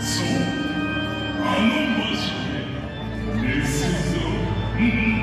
Sou a não decisão.